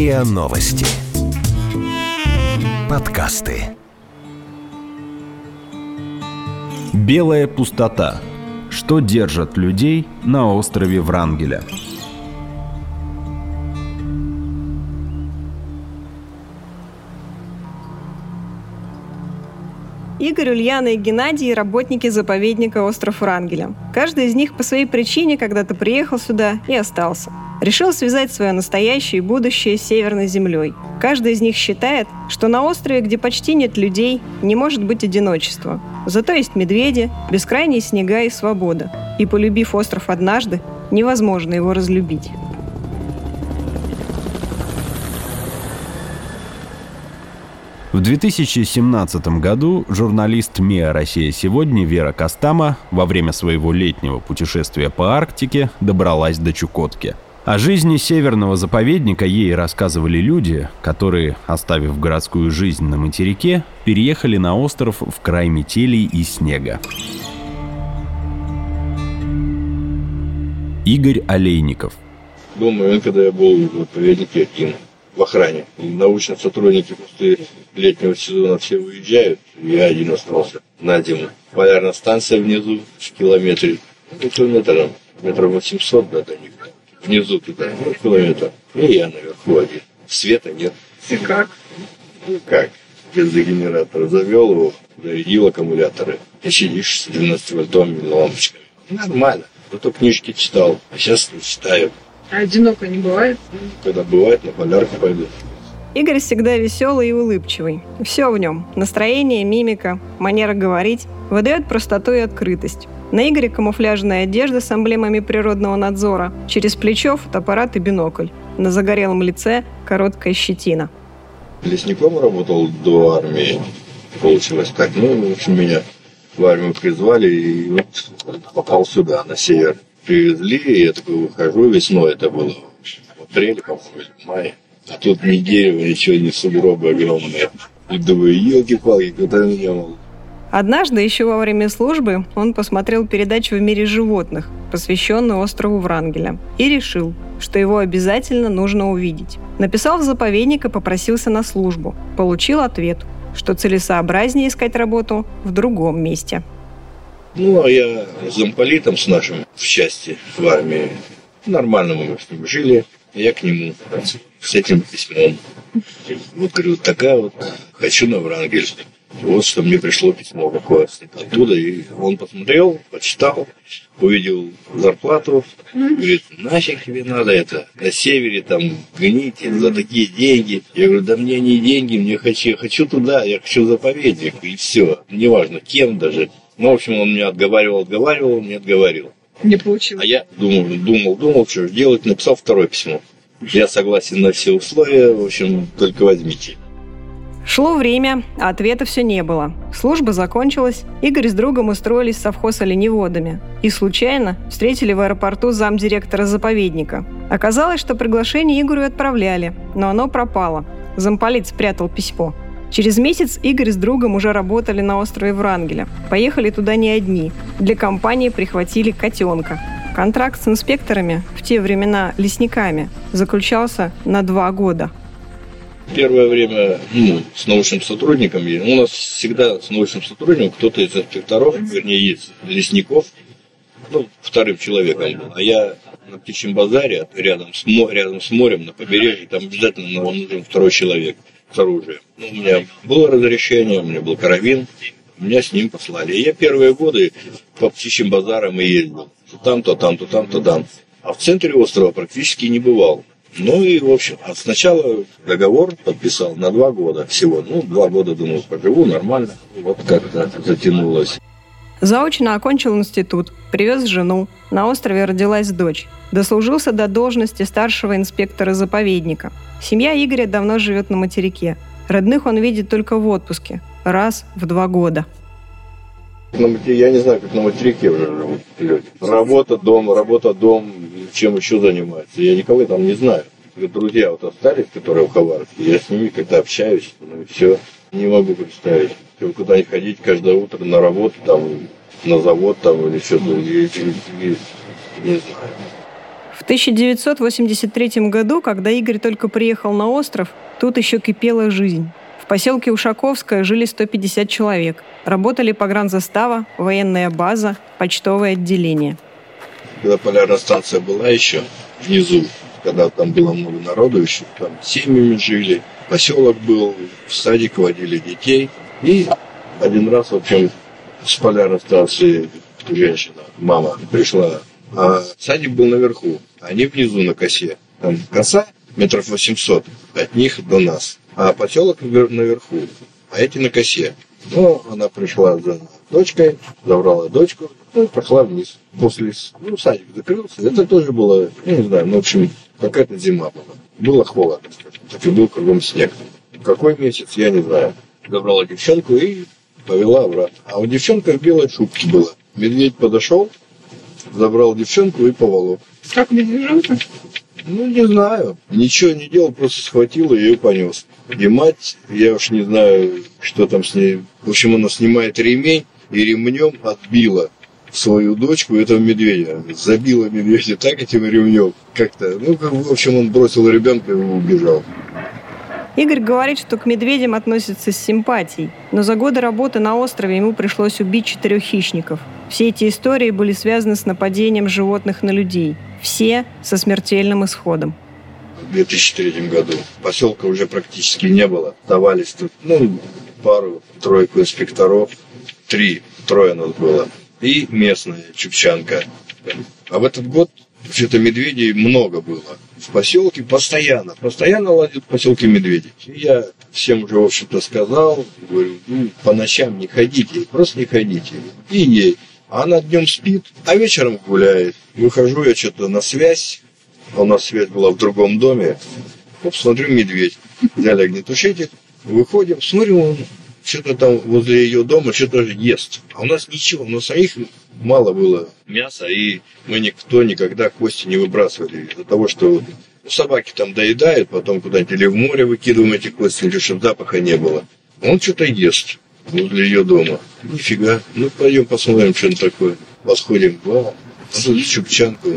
РИА Новости. Подкасты. Белая пустота. Что держит людей на острове Врангеля? Игорь, Ульяна и Геннадий – работники заповедника «Остров Врангеля». Каждый из них по своей причине когда-то приехал сюда и остался. Решил связать свое настоящее и будущее с Северной землей. Каждый из них считает, что на острове, где почти нет людей, не может быть одиночества. Зато есть медведи, бескрайние снега и свобода. И полюбив остров однажды, невозможно его разлюбить. В 2017 году журналист МИА «Россия сегодня» Вера Костама во время своего летнего путешествия по Арктике добралась до Чукотки. О жизни северного заповедника ей рассказывали люди, которые, оставив городскую жизнь на материке, переехали на остров в край метелей и снега. Игорь Олейников. Думаю, когда я был в заповеднике один в охране. Научные сотрудники после летнего сезона все уезжают, я один остался на зиму. Полярная станция внизу, в километре, ну, километр, метров 800 да, до них. Внизу туда, ну, километр. И я наверху один. Света нет. И как? Ну как? Без генератора завел его, зарядил аккумуляторы. И сидишь с 12-вольтовыми лампочками. Нормально. Зато книжки читал, а сейчас не читаю. А одиноко не бывает? Когда бывает, на полярку пойду. Игорь всегда веселый и улыбчивый. Все в нем – настроение, мимика, манера говорить – выдает простоту и открытость. На Игоре камуфляжная одежда с эмблемами природного надзора, через плечо фотоаппарат и бинокль. На загорелом лице короткая щетина. Лесником работал до армии. Получилось так. Ну, в общем, меня в армию призвали и вот попал сюда, на север привезли, и я такой выхожу, весной это было, в апреле, по-моему, в мае. А тут ни дерева, ничего, ни сугробы огромные. И думаю, елки-палки, куда меня мол. Однажды, еще во время службы, он посмотрел передачу «В мире животных», посвященную острову Врангеля, и решил, что его обязательно нужно увидеть. Написал в заповедник и попросился на службу. Получил ответ, что целесообразнее искать работу в другом месте. Ну, а я с замполитом с нашим в части в армии. Нормально мы с ним жили. Я к нему с этим письмом. Вот, говорю, такая вот, хочу на Врангель. Вот что мне пришло письмо какое оттуда. И он посмотрел, почитал, увидел зарплату. Говорит, нафиг тебе надо это, на севере там гните за такие деньги. Я говорю, да мне не деньги, мне хочу, хочу туда, я хочу заповедник. И все, неважно кем даже. Ну, в общем, он меня отговаривал, отговаривал, не отговаривал. Не получилось. А я думал, думал, думал, что же делать, написал второе письмо. Я согласен на все условия, в общем, только возьмите. Шло время, а ответа все не было. Служба закончилась, Игорь с другом устроились в совхоз оленеводами. И случайно встретили в аэропорту замдиректора заповедника. Оказалось, что приглашение Игорю отправляли, но оно пропало. Замполит спрятал письмо. Через месяц Игорь с другом уже работали на острове Врангеля. Поехали туда не одни. Для компании прихватили котенка. Контракт с инспекторами, в те времена лесниками, заключался на два года. Первое время ну, с научным сотрудником, у нас всегда с научным сотрудником кто-то из инспекторов, вернее, из лесников, ну, вторым человеком был. А я на птичьем базаре, рядом с, рядом с морем, на побережье, там обязательно нужен второй человек с оружием. Ну, у меня было разрешение, у меня был карабин, меня с ним послали. И я первые годы по птичьим базарам и ездил. То там, то там, то там, то там. А в центре острова практически не бывал. Ну и, в общем, а сначала договор подписал на два года всего. Ну, два года, думал, поживу нормально. Вот как-то затянулось. Заочно окончил институт, привез жену. На острове родилась дочь. Дослужился до должности старшего инспектора заповедника. Семья Игоря давно живет на материке. Родных он видит только в отпуске. Раз в два года. Я не знаю, как на материке уже живут люди. Работа, дом, работа, дом, чем еще занимаются. Я никого там не знаю. Друзья вот остались, которые в Хабаровске, я с ними как-то общаюсь, ну и все. Не могу представить. Куда-нибудь ходить каждое утро на работу, там, на завод там или что-то, не знаю. В 1983 году, когда Игорь только приехал на остров, тут еще кипела жизнь. В поселке Ушаковское жили 150 человек. Работали погранзастава, военная база, почтовое отделение. Когда полярная станция была еще внизу, когда там было много народу еще, там семьями жили, поселок был, в садик водили детей. И один раз, в общем, с полярной станции женщина, мама, пришла а садик был наверху, а они внизу на косе. Там коса метров 800 от них до нас, а поселок наверху, а эти на косе. Ну, она пришла за дочкой, забрала дочку, ну и пошла вниз. После, ну, садик закрылся. Это тоже было, я не знаю, ну, в общем, какая-то зима была. Было холодно, так и был кругом снег. Какой месяц, я не знаю. Забрала девчонку и повела обратно. А у девчонки в белой шубке было. Медведь подошел, забрал девчонку и поволок. Как медвежонка? Ну, не знаю. Ничего не делал, просто схватил и ее понес. И мать, я уж не знаю, что там с ней. В общем, она снимает ремень и ремнем отбила свою дочку, этого медведя. Забила медведя так этим ремнем. Как-то, ну, в общем, он бросил ребенка и убежал. Игорь говорит, что к медведям относится с симпатией, но за годы работы на острове ему пришлось убить четырех хищников. Все эти истории были связаны с нападением животных на людей. Все со смертельным исходом. В 2003 году поселка уже практически не было. Давались тут, ну, пару, тройку инспекторов. Три, трое нас было. И местная чупчанка. А в этот год что-то медведей много было в поселке постоянно, постоянно ладят в поселке медведи. Я всем уже, в общем-то, сказал, говорю, ну, по ночам не ходите, просто не ходите. И ей. Она днем спит, а вечером гуляет. Выхожу я что-то на связь, а у нас связь была в другом доме. Оп, смотрю, медведь. Взяли огнетушитель, выходим, смотрю, он что-то там возле ее дома что-то ест. А у нас ничего, у нас самих мало было мяса, и мы никто никогда кости не выбрасывали из-за того, что собаки там доедают, потом куда-нибудь или в море выкидываем эти кости, или чтобы запаха не было. Он что-то ест возле ее дома. Нифига. Ну, пойдем посмотрим, что он такое. Восходим. Вау. А тут чупчанку.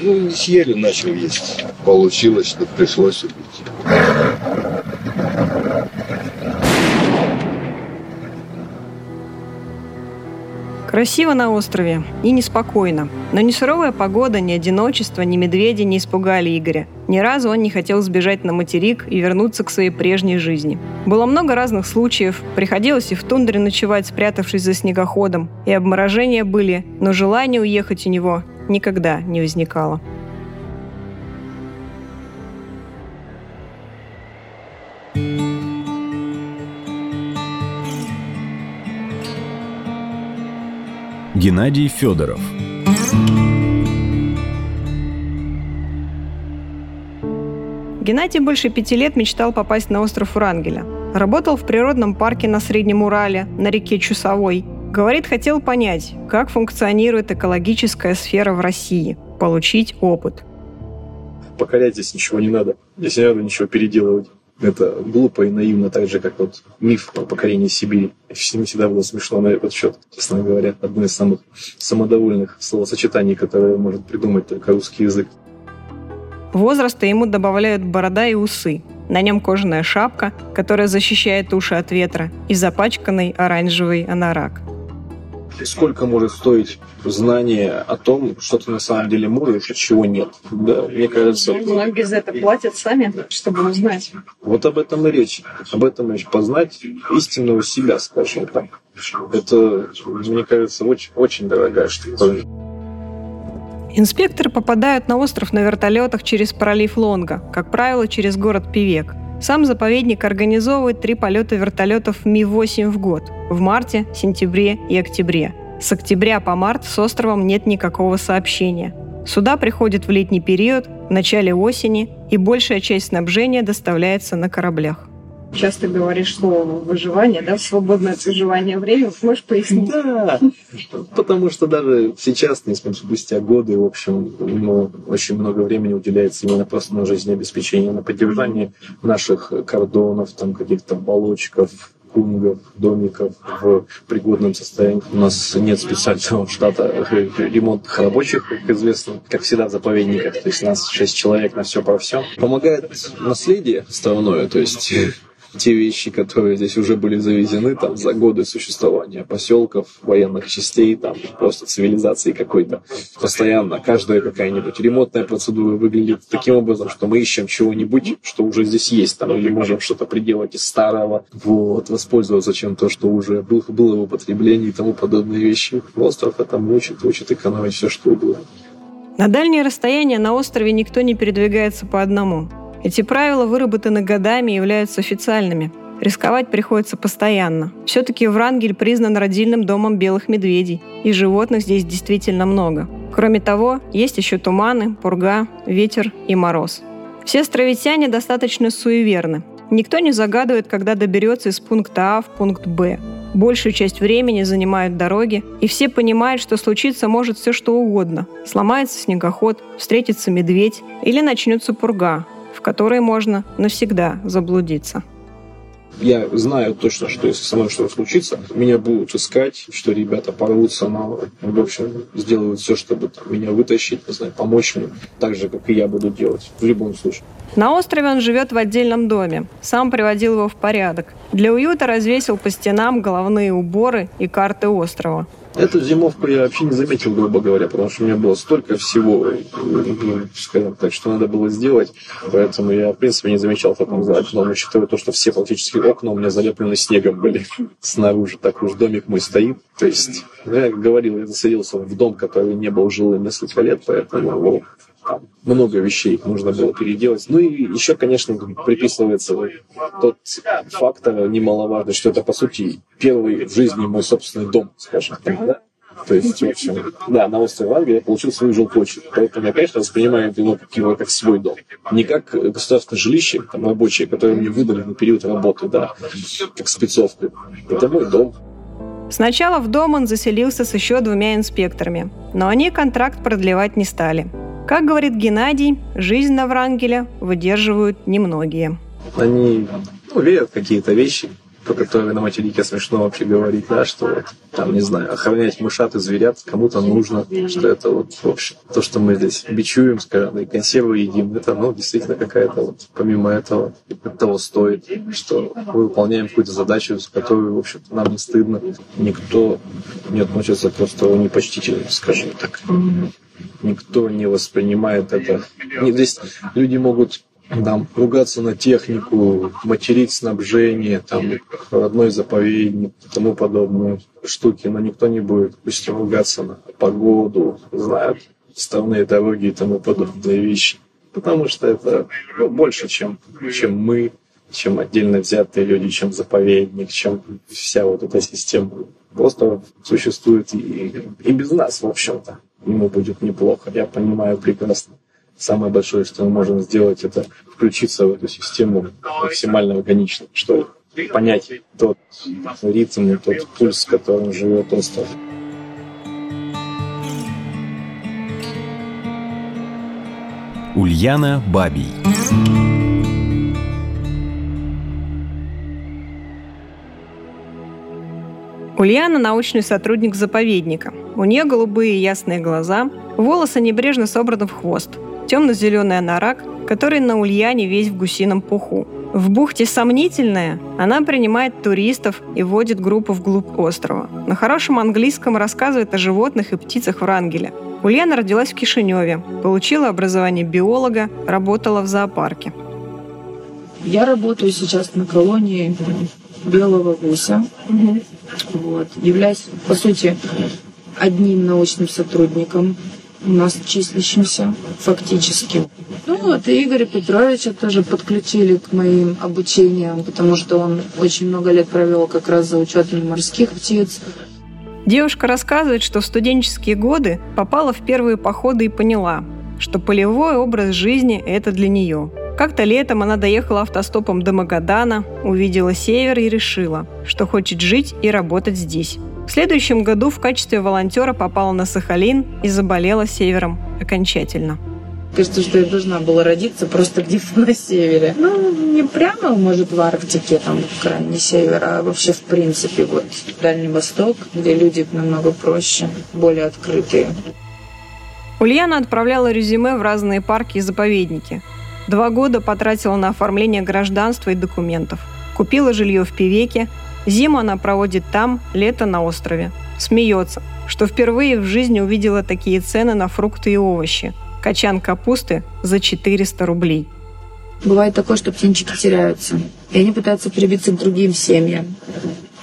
Ну, не съели, начал есть. Получилось, что пришлось убить. Красиво на острове и неспокойно. Но ни суровая погода, ни одиночество, ни медведи не испугали Игоря. Ни разу он не хотел сбежать на материк и вернуться к своей прежней жизни. Было много разных случаев. Приходилось и в тундре ночевать, спрятавшись за снегоходом. И обморожения были, но желание уехать у него никогда не возникало. Геннадий Федоров. Геннадий больше пяти лет мечтал попасть на остров Урангеля. Работал в природном парке на Среднем Урале, на реке Чусовой. Говорит, хотел понять, как функционирует экологическая сфера в России, получить опыт. Покорять здесь ничего не надо. Здесь не надо ничего переделывать. Это глупо и наивно, так же, как вот миф про покорение Сибири. Всем всегда было смешно на этот счет, честно говоря. Одно из самых самодовольных словосочетаний, которое может придумать только русский язык. Возраста ему добавляют борода и усы. На нем кожаная шапка, которая защищает уши от ветра, и запачканный оранжевый анорак – сколько может стоить знание о том, что ты на самом деле можешь, а чего нет. Да, мне кажется... Многие за это платят сами, чтобы узнать. Вот об этом и речь. Об этом речь. Познать истинного себя, скажем так. Это, мне кажется, очень, очень дорогая штука. Инспекторы попадают на остров на вертолетах через пролив Лонга, как правило, через город Пивек. Сам заповедник организовывает три полета вертолетов Ми-8 в год – в марте, сентябре и октябре. С октября по март с островом нет никакого сообщения. Суда приходят в летний период, в начале осени, и большая часть снабжения доставляется на кораблях часто говоришь слово выживание, да, свободное от выживания время. Можешь пояснить? Да, потому что даже сейчас, несмотря спустя годы, в общем, ну, очень много времени уделяется именно просто на жизнеобеспечение, на поддержание наших кордонов, там каких-то балочков, кунгов, домиков в пригодном состоянии. У нас нет специального штата ремонтных рабочих, как известно, как всегда в заповедниках. То есть нас шесть человек на все про все. Помогает наследие основное, то есть те вещи, которые здесь уже были завезены там за годы существования поселков, военных частей, там просто цивилизации какой-то. Постоянно каждая какая-нибудь ремонтная процедура выглядит таким образом, что мы ищем чего-нибудь, что уже здесь есть, там, или можем что-то приделать из старого, вот, воспользоваться чем-то, что уже был, было в употреблении и тому подобные вещи. Остров это учит, учит экономить все, что угодно. На дальние расстояния на острове никто не передвигается по одному. Эти правила выработаны годами и являются официальными. Рисковать приходится постоянно. Все-таки Врангель признан родильным домом белых медведей, и животных здесь действительно много. Кроме того, есть еще туманы, пурга, ветер и мороз. Все островитяне достаточно суеверны. Никто не загадывает, когда доберется из пункта А в пункт Б. Большую часть времени занимают дороги, и все понимают, что случиться может все что угодно. Сломается снегоход, встретится медведь или начнется пурга, в которой можно навсегда заблудиться. Я знаю точно, что если со мной что-то случится, меня будут искать, что ребята порвутся, но, в общем, сделают все, чтобы там, меня вытащить, не знаю, помочь мне, так же, как и я буду делать, в любом случае. На острове он живет в отдельном доме. Сам приводил его в порядок. Для уюта развесил по стенам головные уборы и карты острова. Эту зимовку я вообще не заметил, грубо говоря, потому что у меня было столько всего, ну, скажем так, что надо было сделать, поэтому я, в принципе, не замечал, как он за окном, учитывая то, что все практически окна у меня залеплены снегом были снаружи, так уж домик мой стоит. То есть, ну, я говорил, я заселился в дом, который не был жилым несколько лет, поэтому много вещей нужно было переделать. Ну и еще, конечно, приписывается тот фактор немаловажный, что это, по сути, первый в жизни мой собственный дом, скажем так, да? То есть, в общем, да, на острове Англии я получил свою жилплощадь. Поэтому я, конечно, воспринимаю это ну, как его как свой дом. Не как государственное жилище, там, рабочее, которое мне выдали на период работы, да, как спецовку. Это мой дом. Сначала в дом он заселился с еще двумя инспекторами, но они контракт продлевать не стали – как говорит Геннадий, жизнь на Врангеля выдерживают немногие. Они ну, верят какие-то вещи, про которые на материке смешно вообще говорить, да, что вот, там, не знаю, охранять мышат и зверят кому-то нужно, что это вот, в общем, то, что мы здесь бичуем, скажем, и консервы едим, это, ну, действительно какая-то вот, помимо этого, того стоит, что мы выполняем какую-то задачу, с которой, в общем-то, нам не стыдно. Никто не относится просто непочтительно, скажем так никто не воспринимает это. Здесь люди могут там, ругаться на технику, материть снабжение, там, родной заповедник и тому подобные штуки, но никто не будет, пусть ругаться на погоду, знают ставные дороги и тому подобные вещи. Потому что это ну, больше, чем, чем мы, чем отдельно взятые люди, чем заповедник, чем вся вот эта система. Просто существует и, и без нас, в общем-то ему будет неплохо. Я понимаю прекрасно. Самое большое, что мы можем сделать, это включиться в эту систему максимально органично, что понять тот ритм тот пульс, которым живет остров. Ульяна Бабий. Ульяна – научный сотрудник заповедника. У нее голубые ясные глаза, волосы небрежно собраны в хвост, темно-зеленый анорак, который на Ульяне весь в гусином пуху. В бухте «Сомнительная» она принимает туристов и водит группу вглубь острова. На хорошем английском рассказывает о животных и птицах Врангеля. Ульяна родилась в Кишиневе, получила образование биолога, работала в зоопарке. Я работаю сейчас на колонии белого гуся. Угу. Вот. Являюсь, по сути, одним научным сотрудником у нас числящимся фактически. Ну вот, и Игоря Петровича тоже подключили к моим обучениям, потому что он очень много лет провел как раз за учетом морских птиц. Девушка рассказывает, что в студенческие годы попала в первые походы и поняла, что полевой образ жизни – это для нее – как-то летом она доехала автостопом до Магадана, увидела север и решила, что хочет жить и работать здесь. В следующем году в качестве волонтера попала на Сахалин и заболела севером окончательно. Кажется, что я должна была родиться просто где-то на севере. Ну, не прямо, может, в Арктике, там, крайний север, а вообще, в принципе, вот Дальний Восток, где люди намного проще, более открытые. Ульяна отправляла резюме в разные парки и заповедники. Два года потратила на оформление гражданства и документов. Купила жилье в Пивеке. Зиму она проводит там, лето на острове. Смеется, что впервые в жизни увидела такие цены на фрукты и овощи. Качан капусты за 400 рублей. Бывает такое, что птенчики теряются, и они пытаются прибиться к другим семьям.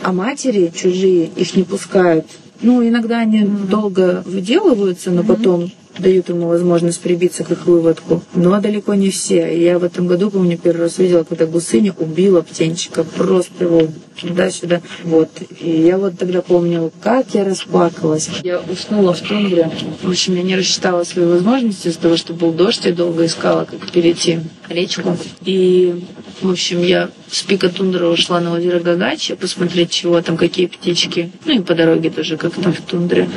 А матери чужие их не пускают. Ну, иногда они долго выделываются, но потом дают ему возможность прибиться к их выводку. Но далеко не все. Я в этом году, помню, первый раз видела, когда гусыня убила птенчика. Просто его туда-сюда. Вот. И я вот тогда помню, как я расплакалась. Я уснула в тундре. В общем, я не рассчитала свои возможности из-за того, что был дождь. Я долго искала, как перейти речку. И, в общем, я с пика тундры ушла на озеро Гагачи посмотреть, чего там, какие птички. Ну и по дороге тоже, как там в тундре.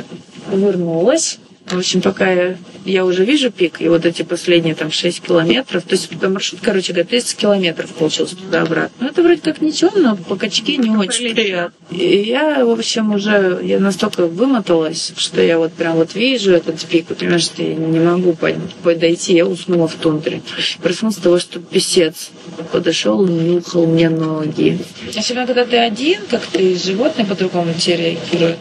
Вернулась в общем, пока я, я уже вижу пик, и вот эти последние там 6 километров, то есть маршрут, короче говоря, 30 километров получился туда-обратно. Ну, это вроде как ничего, но по качке не очень приятно. И я, в общем, уже, я настолько вымоталась, что я вот прям вот вижу этот пик, понимаешь, что я не могу подойти, я уснула в тундре. Проснулась с того, что писец подошел и нюхал мне ноги. Особенно, когда ты один, как ты животные по-другому тебе реагируют.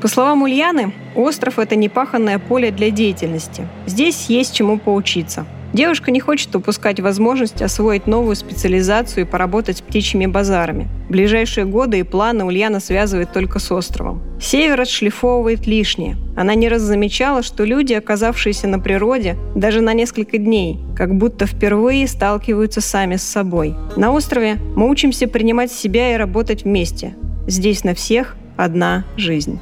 По словам Ульяны, остров – это непаханное поле для деятельности. Здесь есть чему поучиться. Девушка не хочет упускать возможность освоить новую специализацию и поработать с птичьими базарами. Ближайшие годы и планы Ульяна связывает только с островом. Север отшлифовывает лишнее. Она не раз замечала, что люди, оказавшиеся на природе, даже на несколько дней, как будто впервые сталкиваются сами с собой. На острове мы учимся принимать себя и работать вместе. Здесь на всех одна жизнь.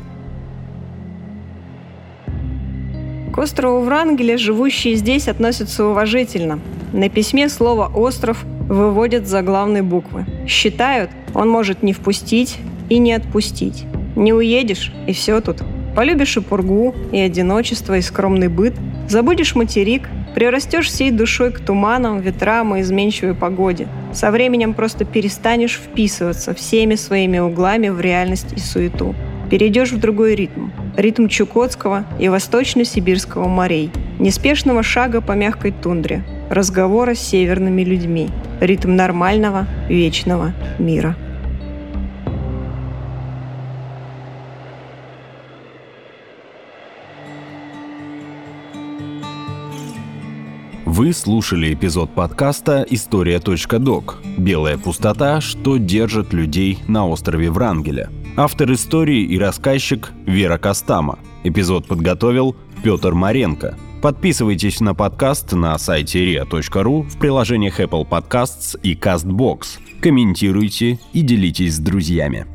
К острову Врангеля живущие здесь относятся уважительно. На письме слово «остров» выводят за главные буквы. Считают, он может не впустить и не отпустить. Не уедешь, и все тут. Полюбишь и пургу, и одиночество, и скромный быт. Забудешь материк, прирастешь всей душой к туманам, ветрам и изменчивой погоде. Со временем просто перестанешь вписываться всеми своими углами в реальность и суету. Перейдешь в другой ритм. Ритм Чукотского и Восточно-Сибирского морей. Неспешного шага по мягкой тундре. Разговора с северными людьми. Ритм нормального, вечного мира. Вы слушали эпизод подкаста «История.док. Белая пустота. Что держит людей на острове Врангеля». Автор истории и рассказчик Вера Костама. Эпизод подготовил Петр Маренко. Подписывайтесь на подкаст на сайте ria.ru в приложениях Apple Podcasts и CastBox. Комментируйте и делитесь с друзьями.